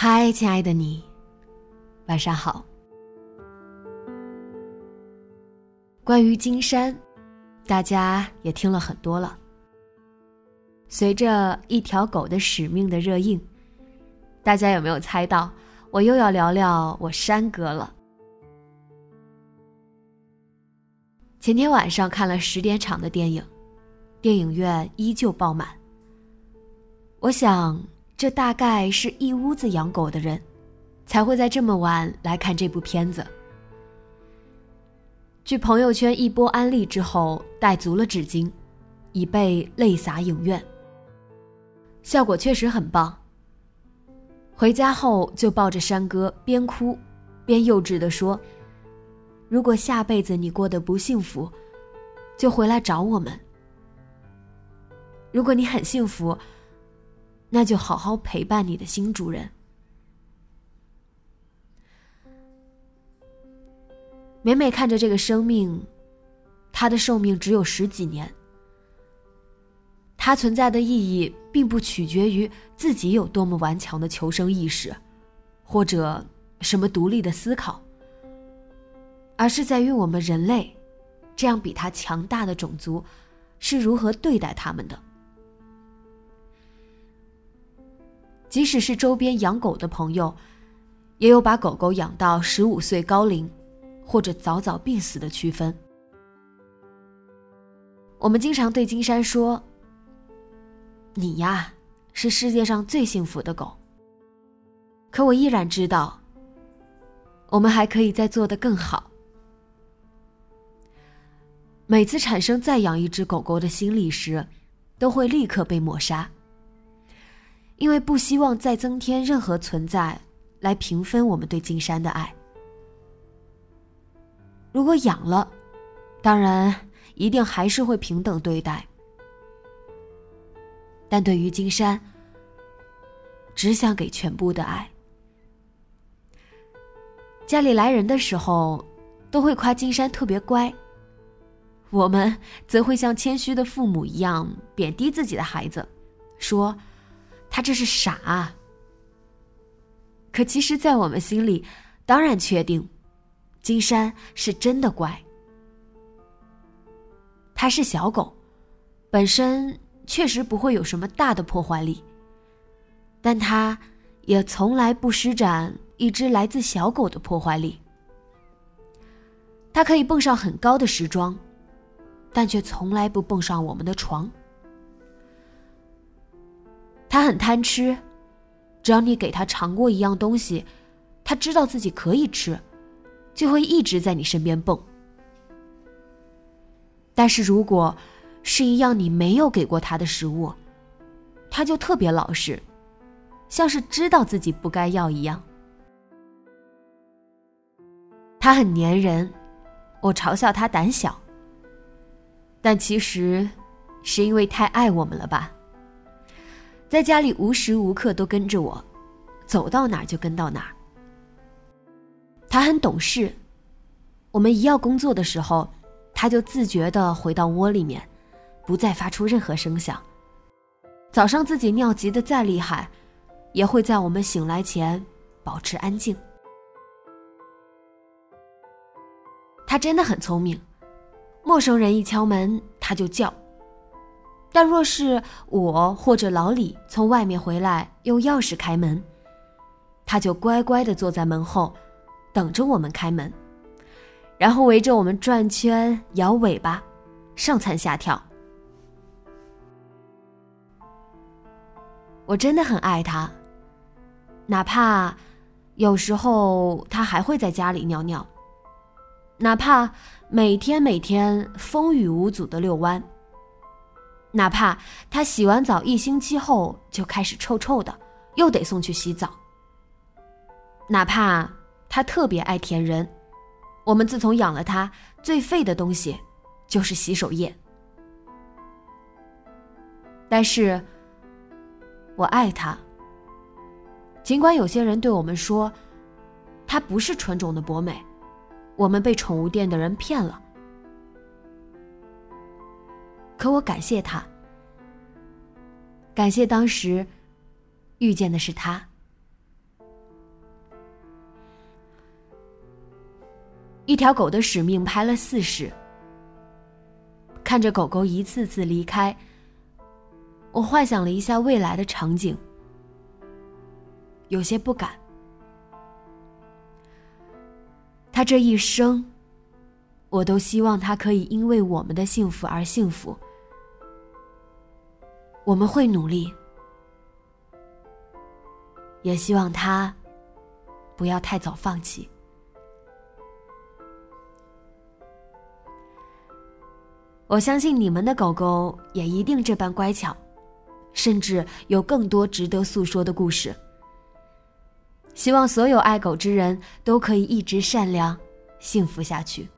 嗨，亲爱的你，晚上好。关于金山，大家也听了很多了。随着一条狗的使命的热映，大家有没有猜到，我又要聊聊我山哥了？前天晚上看了十点场的电影，电影院依旧爆满。我想。这大概是一屋子养狗的人，才会在这么晚来看这部片子。据朋友圈一波安利之后，带足了纸巾，已被泪洒影院。效果确实很棒。回家后就抱着山哥边哭，边幼稚的说：“如果下辈子你过得不幸福，就回来找我们；如果你很幸福。”那就好好陪伴你的新主人。每每看着这个生命，它的寿命只有十几年。它存在的意义，并不取决于自己有多么顽强的求生意识，或者什么独立的思考，而是在于我们人类，这样比它强大的种族，是如何对待他们的。即使是周边养狗的朋友，也有把狗狗养到十五岁高龄，或者早早病死的区分。我们经常对金山说：“你呀，是世界上最幸福的狗。”可我依然知道，我们还可以再做得更好。每次产生再养一只狗狗的心理时，都会立刻被抹杀。因为不希望再增添任何存在来平分我们对金山的爱。如果养了，当然一定还是会平等对待。但对于金山，只想给全部的爱。家里来人的时候，都会夸金山特别乖。我们则会像谦虚的父母一样贬低自己的孩子，说。他这是傻。可其实，在我们心里，当然确定，金山是真的乖。它是小狗，本身确实不会有什么大的破坏力，但它也从来不施展一只来自小狗的破坏力。它可以蹦上很高的时装，但却从来不蹦上我们的床。他很贪吃，只要你给他尝过一样东西，他知道自己可以吃，就会一直在你身边蹦。但是如果是一样你没有给过他的食物，他就特别老实，像是知道自己不该要一样。他很粘人，我嘲笑他胆小，但其实是因为太爱我们了吧。在家里无时无刻都跟着我，走到哪儿就跟到哪儿。他很懂事，我们一要工作的时候，他就自觉的回到窝里面，不再发出任何声响。早上自己尿急的再厉害，也会在我们醒来前保持安静。他真的很聪明，陌生人一敲门他就叫。但若是我或者老李从外面回来，用钥匙开门，他就乖乖的坐在门后，等着我们开门，然后围着我们转圈、摇尾巴，上蹿下跳。我真的很爱他，哪怕有时候他还会在家里尿尿，哪怕每天每天风雨无阻的遛弯，哪怕它洗完澡一星期后就开始臭臭的，又得送去洗澡。哪怕它特别爱舔人，我们自从养了它，最费的东西就是洗手液。但是。我爱它。尽管有些人对我们说，它不是纯种的博美，我们被宠物店的人骗了。可我感谢他，感谢当时遇见的是他。一条狗的使命拍了四世，看着狗狗一次次离开。我幻想了一下未来的场景，有些不敢。他这一生，我都希望他可以因为我们的幸福而幸福。我们会努力，也希望他不要太早放弃。我相信你们的狗狗也一定这般乖巧。甚至有更多值得诉说的故事。希望所有爱狗之人都可以一直善良、幸福下去。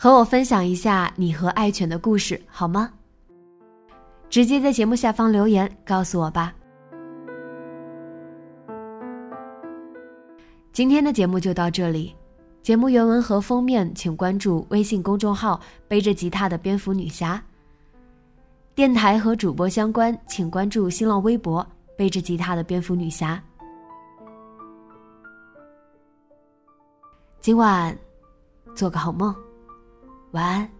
和我分享一下你和爱犬的故事好吗？直接在节目下方留言告诉我吧。今天的节目就到这里，节目原文和封面请关注微信公众号“背着吉他的蝙蝠女侠”。电台和主播相关，请关注新浪微博“背着吉他的蝙蝠女侠”。今晚，做个好梦。晚安。